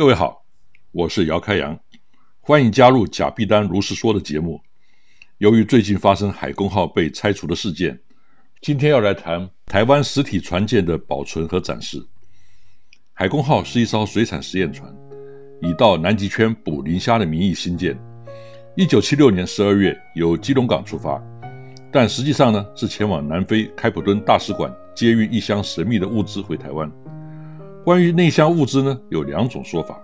各位好，我是姚开阳，欢迎加入贾碧丹如是说的节目。由于最近发生海公号被拆除的事件，今天要来谈台湾实体船舰的保存和展示。海公号是一艘水产实验船，以到南极圈捕磷虾的名义兴建。一九七六年十二月由基隆港出发，但实际上呢是前往南非开普敦大使馆接运一箱神秘的物资回台湾。关于内箱物资呢，有两种说法，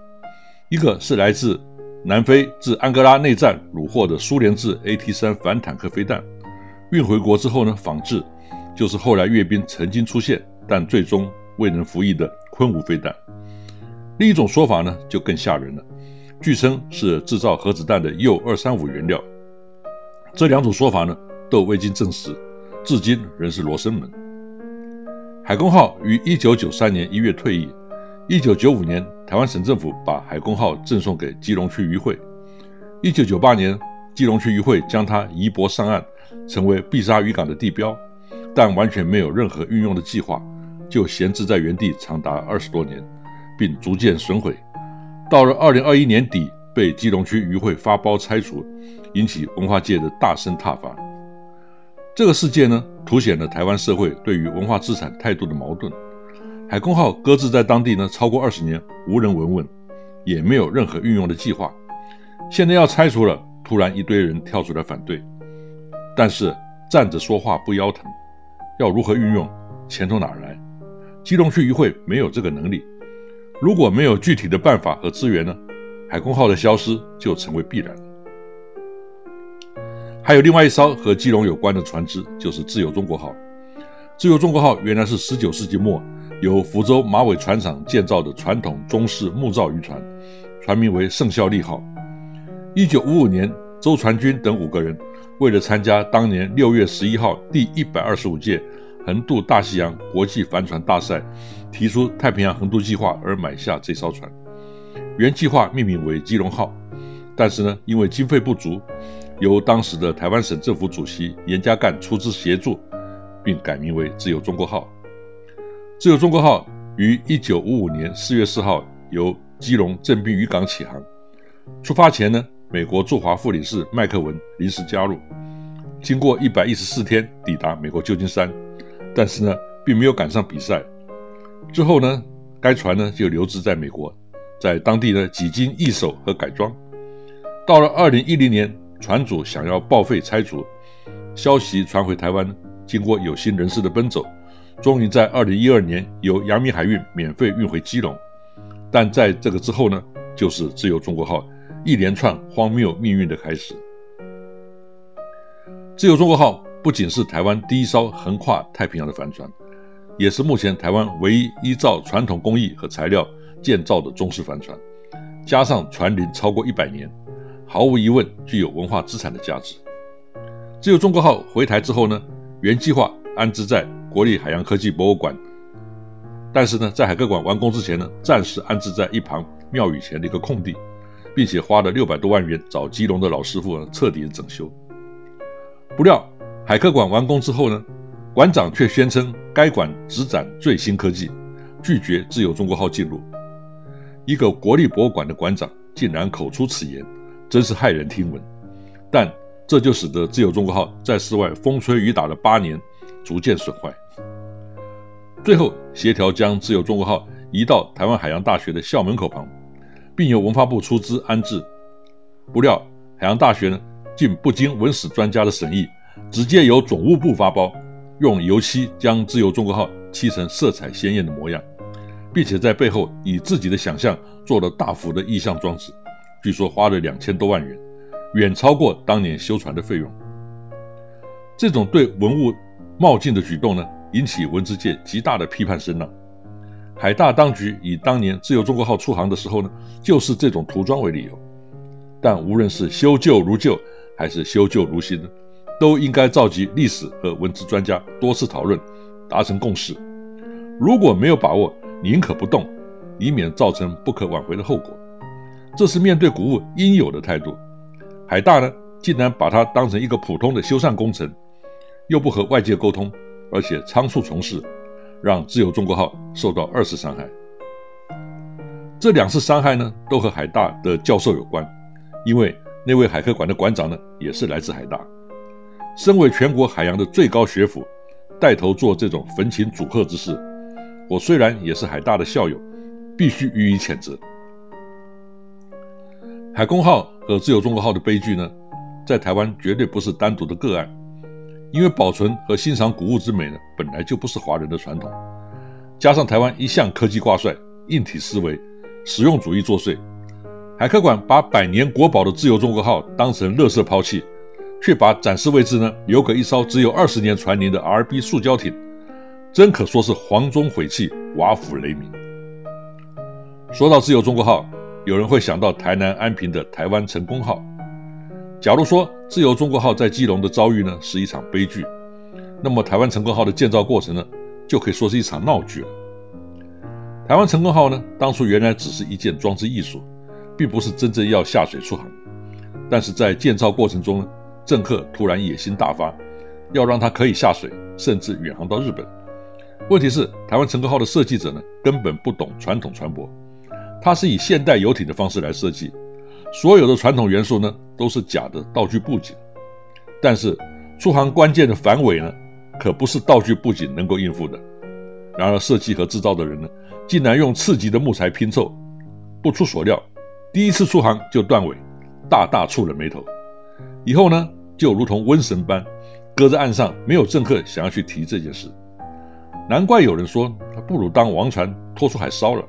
一个是来自南非自安哥拉内战虏获的苏联制 AT-3 反坦克飞弹，运回国之后呢，仿制就是后来阅兵曾经出现但最终未能服役的昆吾飞弹。另一种说法呢，就更吓人了，据称是制造核子弹的铀二三五原料。这两种说法呢，都未经证实，至今仍是罗生门。海公号于一九九三年一月退役，一九九五年台湾省政府把海公号赠送给基隆区渔会，一九九八年基隆区渔会将它移泊上岸，成为碧沙渔港的地标，但完全没有任何运用的计划，就闲置在原地长达二十多年，并逐渐损毁。到了二零二一年底，被基隆区渔会发包拆除，引起文化界的大声挞伐。这个事件呢，凸显了台湾社会对于文化资产态度的矛盾。海公号搁置在当地呢，超过二十年，无人闻问，也没有任何运用的计划。现在要拆除了，突然一堆人跳出来反对。但是站着说话不腰疼，要如何运用，钱从哪儿来？基隆区议会没有这个能力。如果没有具体的办法和资源呢，海公号的消失就成为必然。还有另外一艘和基隆有关的船只，就是自由中国号。自由中国号原来是19世纪末由福州马尾船厂建造的传统中式木造渔船，船名为圣孝利号。1955年，周传军等五个人为了参加当年6月11号第一百二十五届横渡大西洋国际帆船大赛，提出太平洋横渡计划而买下这艘船。原计划命名为基隆号，但是呢，因为经费不足。由当时的台湾省政府主席严家淦出资协助，并改名为“自由中国号”。自由中国号于一九五五年四月四号由基隆正滨渔港起航。出发前呢，美国驻华副领事麦克文临时加入，经过一百一十四天抵达美国旧金山，但是呢，并没有赶上比赛。之后呢，该船呢就留置在美国，在当地呢几经易手和改装。到了二零一零年。船主想要报废拆除，消息传回台湾，经过有心人士的奔走，终于在二零一二年由阳明海运免费运回基隆。但在这个之后呢，就是自由中国号一连串荒谬命运的开始。自由中国号不仅是台湾第一艘横跨太平洋的帆船，也是目前台湾唯一依照传统工艺和材料建造的中式帆船，加上船龄超过一百年。毫无疑问，具有文化资产的价值。自由中国号回台之后呢，原计划安置在国立海洋科技博物馆，但是呢，在海科馆完工之前呢，暂时安置在一旁庙宇前的一个空地，并且花了六百多万元找基隆的老师傅彻底整修。不料海科馆完工之后呢，馆长却宣称该馆只展最新科技，拒绝自由中国号进入。一个国立博物馆的馆长竟然口出此言，真是骇人听闻。但这就使得自由中国号在室外风吹雨打了八年，逐渐损坏。最后协调将自由中国号移到台湾海洋大学的校门口旁，并由文化部出资安置。不料海洋大学呢，竟不经文史专家的审议，直接由总务部发包，用油漆将自由中国号漆成色彩鲜艳的模样。并且在背后以自己的想象做了大幅的意象装置，据说花了两千多万元，远超过当年修船的费用。这种对文物冒进的举动呢，引起文资界极大的批判声浪。海大当局以当年自由中国号出航的时候呢，就是这种涂装为理由。但无论是修旧如旧，还是修旧如新呢，都应该召集历史和文字专家多次讨论，达成共识。如果没有把握，宁可不动，以免造成不可挽回的后果。这是面对古物应有的态度。海大呢，竟然把它当成一个普通的修缮工程，又不和外界沟通，而且仓促从事，让自由中国号受到二次伤害。这两次伤害呢，都和海大的教授有关，因为那位海科馆的馆长呢，也是来自海大。身为全国海洋的最高学府，带头做这种焚琴阻吓之事。我虽然也是海大的校友，必须予以谴责。海公号和自由中国号的悲剧呢，在台湾绝对不是单独的个案，因为保存和欣赏古物之美呢，本来就不是华人的传统。加上台湾一向科技挂帅、硬体思维、实用主义作祟，海科馆把百年国宝的自由中国号当成垃圾抛弃，却把展示位置呢留给一艘只有二十年船龄的 RB 塑胶艇。真可说是黄钟毁弃，瓦釜雷鸣。说到自由中国号，有人会想到台南安平的台湾成功号。假如说自由中国号在基隆的遭遇呢是一场悲剧，那么台湾成功号的建造过程呢就可以说是一场闹剧了。台湾成功号呢当初原来只是一件装置艺术，并不是真正要下水出航，但是在建造过程中呢，政客突然野心大发，要让它可以下水，甚至远航到日本。问题是，台湾成功号的设计者呢，根本不懂传统船舶，它是以现代游艇的方式来设计，所有的传统元素呢，都是假的道具布景。但是出航关键的反尾呢，可不是道具布景能够应付的。然而设计和制造的人呢，竟然用次级的木材拼凑，不出所料，第一次出航就断尾，大大触了眉头。以后呢，就如同瘟神般，搁在岸上，没有政客想要去提这件事。难怪有人说他不如当王船拖出海烧了，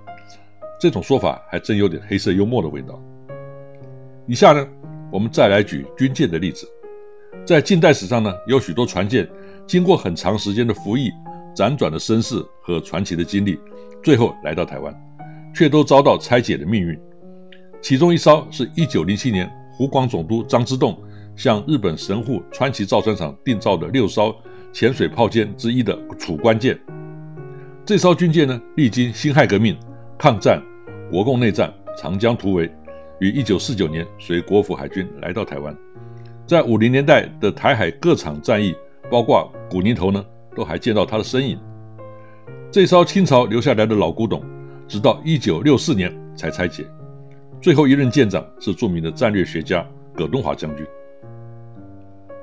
这种说法还真有点黑色幽默的味道。以下呢，我们再来举军舰的例子。在近代史上呢，有许多船舰经过很长时间的服役、辗转的身世和传奇的经历，最后来到台湾，却都遭到拆解的命运。其中一艘是一九零七年湖广总督张之洞向日本神户川崎造船厂订造的六艘。潜水炮舰之一的楚关舰，这艘军舰呢，历经辛亥革命、抗战、国共内战、长江突围，于一九四九年随国府海军来到台湾。在五零年代的台海各场战役，包括古宁头呢，都还见到他的身影。这艘清朝留下来的老古董，直到一九六四年才拆解。最后一任舰长是著名的战略学家葛东华将军。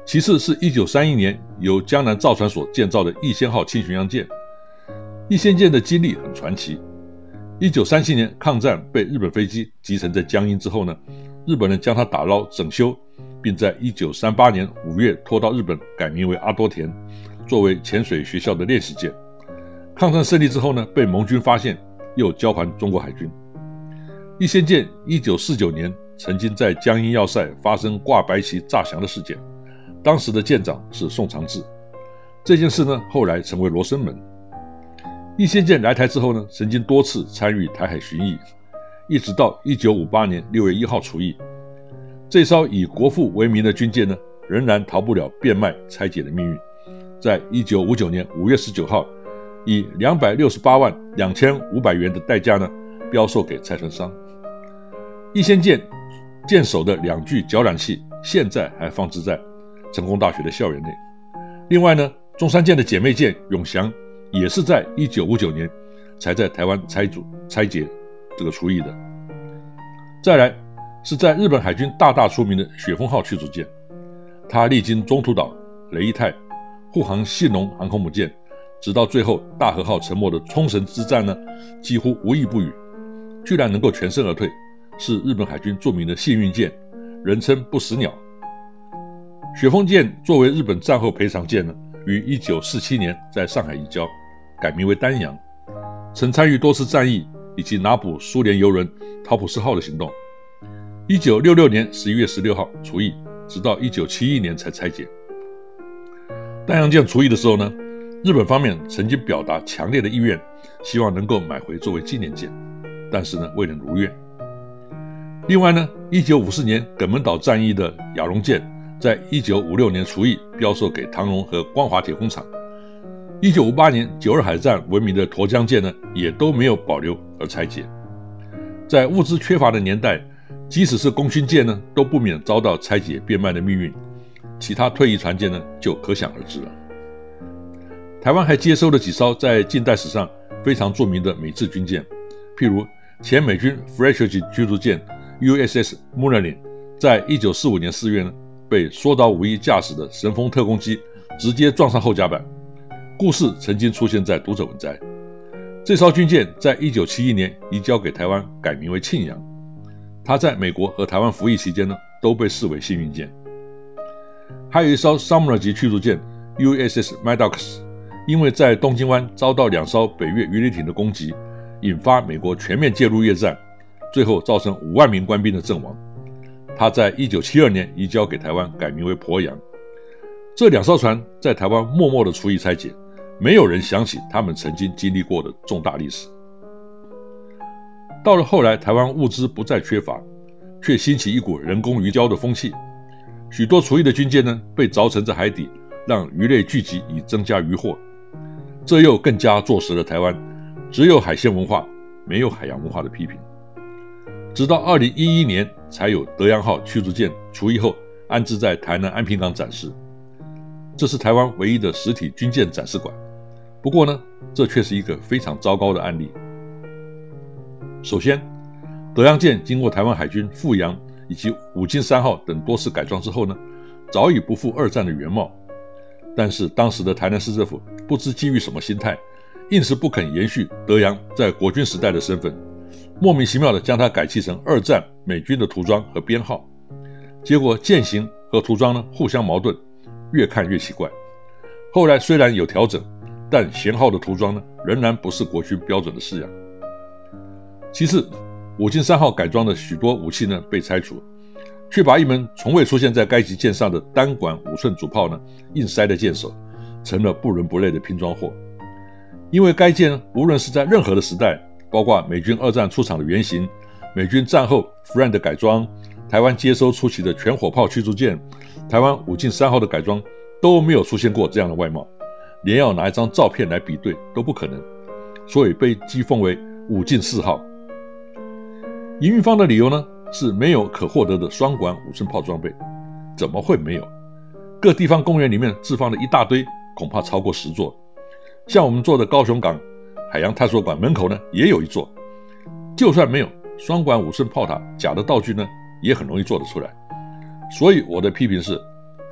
其次是一九三一年由江南造船所建造的逸仙号轻巡洋舰。逸仙舰的经历很传奇。一九三七年抗战被日本飞机击沉在江阴之后呢，日本人将它打捞整修，并在一九三八年五月拖到日本改名为阿多田，作为潜水学校的练习舰。抗战胜利之后呢，被盟军发现，又交还中国海军。逸仙舰一九四九年曾经在江阴要塞发生挂白旗炸翔的事件。当时的舰长是宋长志，这件事呢，后来成为罗生门。逸仙舰来台之后呢，曾经多次参与台海巡弋，一直到一九五八年六月一号除役。这艘以国父为名的军舰呢，仍然逃不了变卖拆解的命运。在一九五九年五月十九号，以两百六十八万两千五百元的代价呢，标售给拆船商。逸仙舰舰首的两具绞缆器，现在还放置在。成功大学的校园内。另外呢，中山舰的姐妹舰永祥也是在一九五九年才在台湾拆组拆解这个厨役的。再来是在日本海军大大出名的雪峰号驱逐舰，它历经中途岛、雷伊泰、护航信浓航空母舰，直到最后大和号沉没的冲绳之战呢，几乎无一不语，居然能够全身而退，是日本海军著名的幸运舰，人称不死鸟。雪峰舰作为日本战后赔偿舰呢，于一九四七年在上海移交，改名为丹阳，曾参与多次战役以及拿捕苏联游轮陶普斯号的行动。一九六六年十一月十六号除役，直到一九七一年才拆解。丹阳舰除役的时候呢，日本方面曾经表达强烈的意愿，希望能够买回作为纪念舰，但是呢未能如愿。另外呢，一九五四年耿门岛战役的亚龙舰。在一九五六年除役，标售给唐龙和光华铁工厂。一九五八年九二海战闻名的沱江舰呢，也都没有保留而拆解。在物资缺乏的年代，即使是功勋舰呢，都不免遭到拆解变卖的命运。其他退役船舰呢，就可想而知了。台湾还接收了几艘在近代史上非常著名的美制军舰，譬如前美军 Fletcher 级驱逐舰 USS m u l l e r 在一九四五年四月呢。被说到无意驾驶的神风特工机直接撞上后甲板，故事曾经出现在读者文摘。这艘军舰在一九七一年移交给台湾，改名为庆阳。它在美国和台湾服役期间呢，都被视为幸运舰。还有一艘 Sumner 级驱逐舰 USS Maddox，因为在东京湾遭到两艘北越鱼雷艇的攻击，引发美国全面介入越战，最后造成五万名官兵的阵亡。他在一九七二年移交给台湾，改名为鄱阳。这两艘船在台湾默默的除役拆解，没有人想起他们曾经经历过的重大历史。到了后来，台湾物资不再缺乏，却兴起一股人工鱼礁的风气，许多除役的军舰呢被凿沉在海底，让鱼类聚集以增加渔获。这又更加坐实了台湾只有海鲜文化，没有海洋文化的批评。直到二零一一年，才有德阳号驱逐舰除役后安置在台南安平港展示，这是台湾唯一的实体军舰展示馆。不过呢，这却是一个非常糟糕的案例。首先，德阳舰经过台湾海军富阳以及五金三号等多次改装之后呢，早已不复二战的原貌。但是当时的台南市政府不知基于什么心态，硬是不肯延续德阳在国军时代的身份。莫名其妙地将它改砌成二战美军的涂装和编号，结果舰型和涂装呢互相矛盾，越看越奇怪。后来虽然有调整，但舷号的涂装呢仍然不是国军标准的式样。其次，武进三号改装的许多武器呢被拆除，却把一门从未出现在该级舰上的单管五寸主炮呢硬塞在舰首，成了不伦不类的拼装货。因为该舰无论是在任何的时代，包括美军二战出场的原型，美军战后 Friend 的改装，台湾接收初期的全火炮驱逐舰，台湾武进三号的改装都没有出现过这样的外貌，连要拿一张照片来比对都不可能，所以被讥讽为武进四号。营运方的理由呢是没有可获得的双管五寸炮装备，怎么会没有？各地方公园里面置放了一大堆，恐怕超过十座，像我们做的高雄港。海洋探索馆门口呢也有一座，就算没有双管五寸炮塔，假的道具呢也很容易做得出来。所以我的批评是：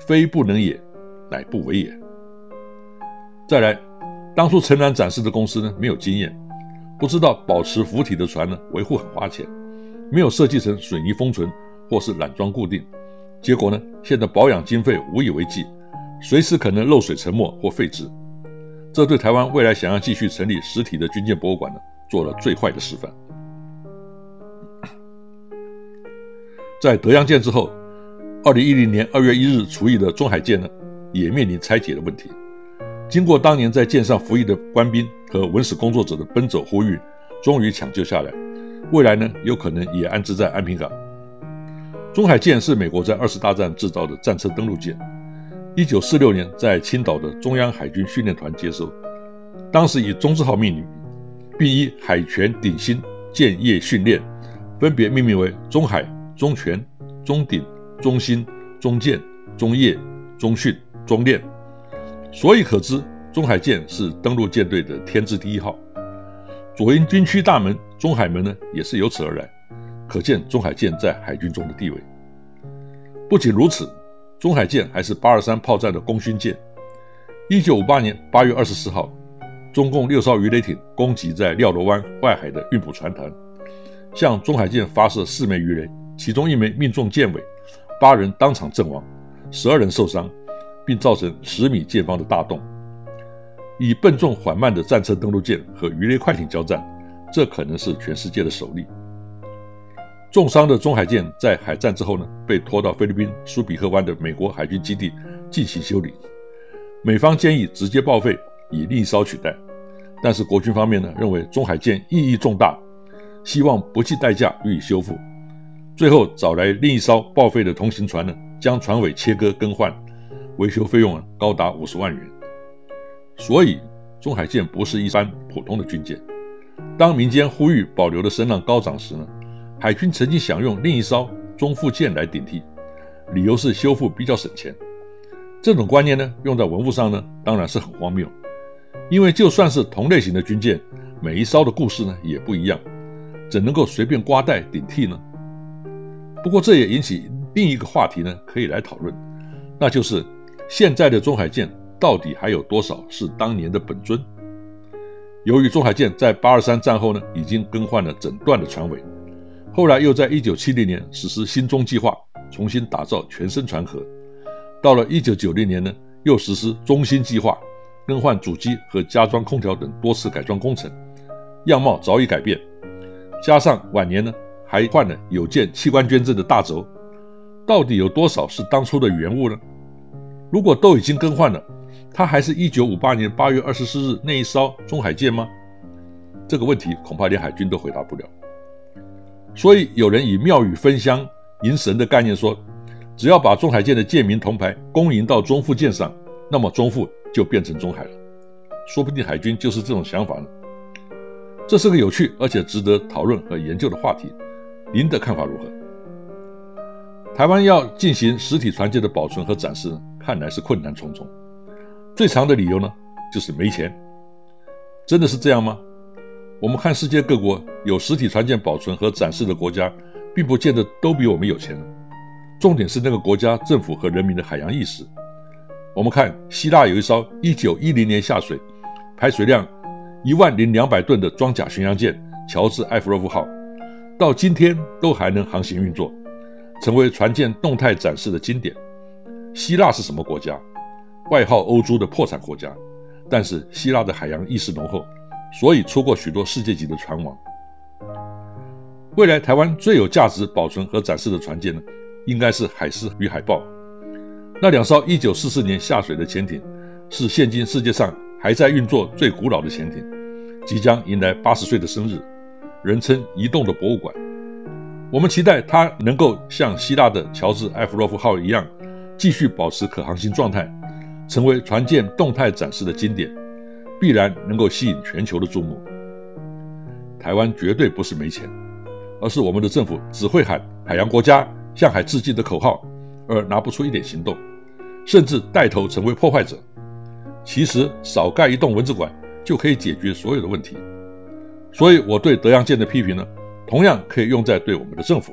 非不能也，乃不为也。再来，当初陈南展示的公司呢没有经验，不知道保持浮体的船呢维护很花钱，没有设计成水泥封存或是缆桩固定，结果呢现在保养经费无以为继，随时可能漏水沉没或废置。这对台湾未来想要继续成立实体的军舰博物馆呢，做了最坏的示范。在德阳舰之后，二零一零年二月一日除役的中海舰呢，也面临拆解的问题。经过当年在舰上服役的官兵和文史工作者的奔走呼吁，终于抢救下来。未来呢，有可能也安置在安平港。中海舰是美国在二次大战制造的战车登陆舰。一九四六年，在青岛的中央海军训练团接收，当时以“中字号”命名，并以海权鼎新舰业训练分别命名为“中海”“中权”“中鼎”“中新”“中舰”“中业”“中训、中练，所以可知中海舰是登陆舰队的天字第一号。左营军区大门中海门呢，也是由此而来，可见中海舰在海军中的地位。不仅如此，中海舰还是八二三炮战的功勋舰。一九五八年八月二十四号，中共六艘鱼雷艇攻击在廖罗湾外海的运补船团，向中海舰发射四枚鱼雷，其中一枚命中舰尾，八人当场阵亡，十二人受伤，并造成十米见方的大洞。以笨重缓慢的战车登陆舰和鱼雷快艇交战，这可能是全世界的首例。重伤的中海舰在海战之后呢，被拖到菲律宾苏比克湾的美国海军基地进行修理。美方建议直接报废，以另一艘取代，但是国军方面呢认为中海舰意义重大，希望不计代价予以修复。最后找来另一艘报废的同行船呢，将船尾切割更换，维修费用高达五十万元。所以，中海舰不是一般普通的军舰。当民间呼吁保留的声浪高涨时呢，海军曾经想用另一艘中副舰来顶替，理由是修复比较省钱。这种观念呢，用在文物上呢，当然是很荒谬。因为就算是同类型的军舰，每一艘的故事呢也不一样，怎能够随便刮带顶替呢？不过这也引起另一个话题呢，可以来讨论，那就是现在的中海舰。到底还有多少是当年的本尊？由于中海舰在八二三战后呢，已经更换了整段的船尾，后来又在一九七零年实施新中计划，重新打造全身船壳。到了一九九零年呢，又实施中新计划，更换主机和加装空调等多次改装工程，样貌早已改变。加上晚年呢，还换了有件器官捐赠的大轴。到底有多少是当初的原物呢？如果都已经更换了，它还是一九五八年八月二十四日那一艘中海舰吗？这个问题恐怕连海军都回答不了。所以有人以庙宇分香迎神的概念说，只要把中海舰的舰名铜牌公迎到中副舰上，那么中副就变成中海了。说不定海军就是这种想法呢。这是个有趣而且值得讨论和研究的话题。您的看法如何？台湾要进行实体船舰的保存和展示呢，看来是困难重重。最长的理由呢，就是没钱。真的是这样吗？我们看世界各国有实体船舰保存和展示的国家，并不见得都比我们有钱。重点是那个国家政府和人民的海洋意识。我们看希腊有一艘1910年下水、排水量一万零两百吨的装甲巡洋舰“乔治·艾弗洛夫号”，到今天都还能航行运作，成为船舰动态展示的经典。希腊是什么国家？外号“欧洲的破产国家”，但是希腊的海洋意识浓厚，所以出过许多世界级的船王。未来台湾最有价值保存和展示的船舰呢，应该是海狮与海豹。那两艘1944年下水的潜艇，是现今世界上还在运作最古老的潜艇，即将迎来八十岁的生日，人称“移动的博物馆”。我们期待它能够像希腊的乔治·艾弗洛夫号一样，继续保持可航行状态。成为船舰动态展示的经典，必然能够吸引全球的注目。台湾绝对不是没钱，而是我们的政府只会喊“海洋国家向海致敬”的口号，而拿不出一点行动，甚至带头成为破坏者。其实少盖一栋文字馆就可以解决所有的问题。所以我对德阳舰的批评呢，同样可以用在对我们的政府，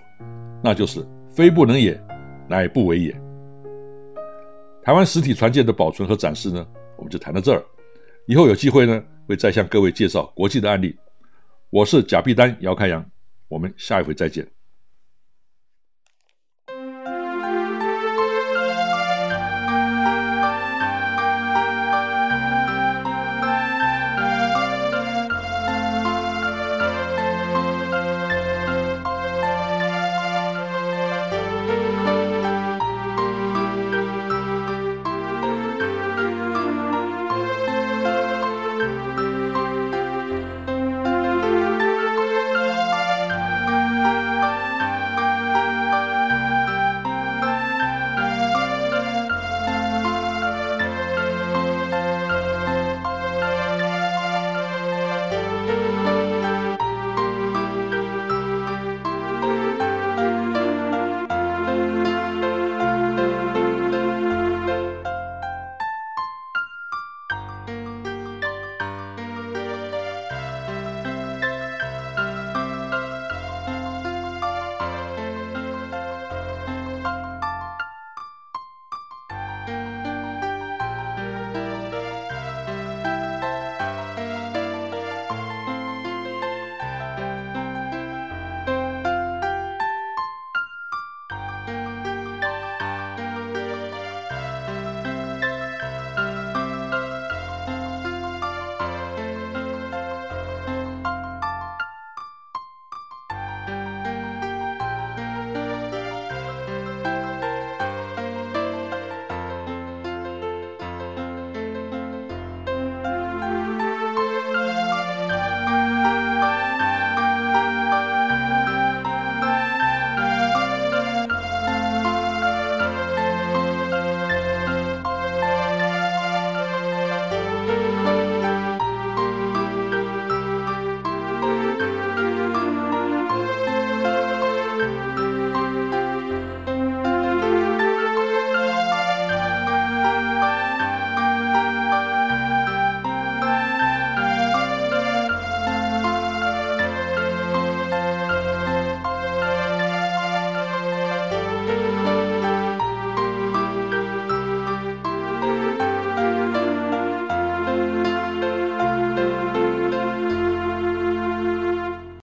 那就是非不能也，乃不为也。台湾实体船舰的保存和展示呢，我们就谈到这儿。以后有机会呢，会再向各位介绍国际的案例。我是贾碧丹姚开阳，我们下一回再见。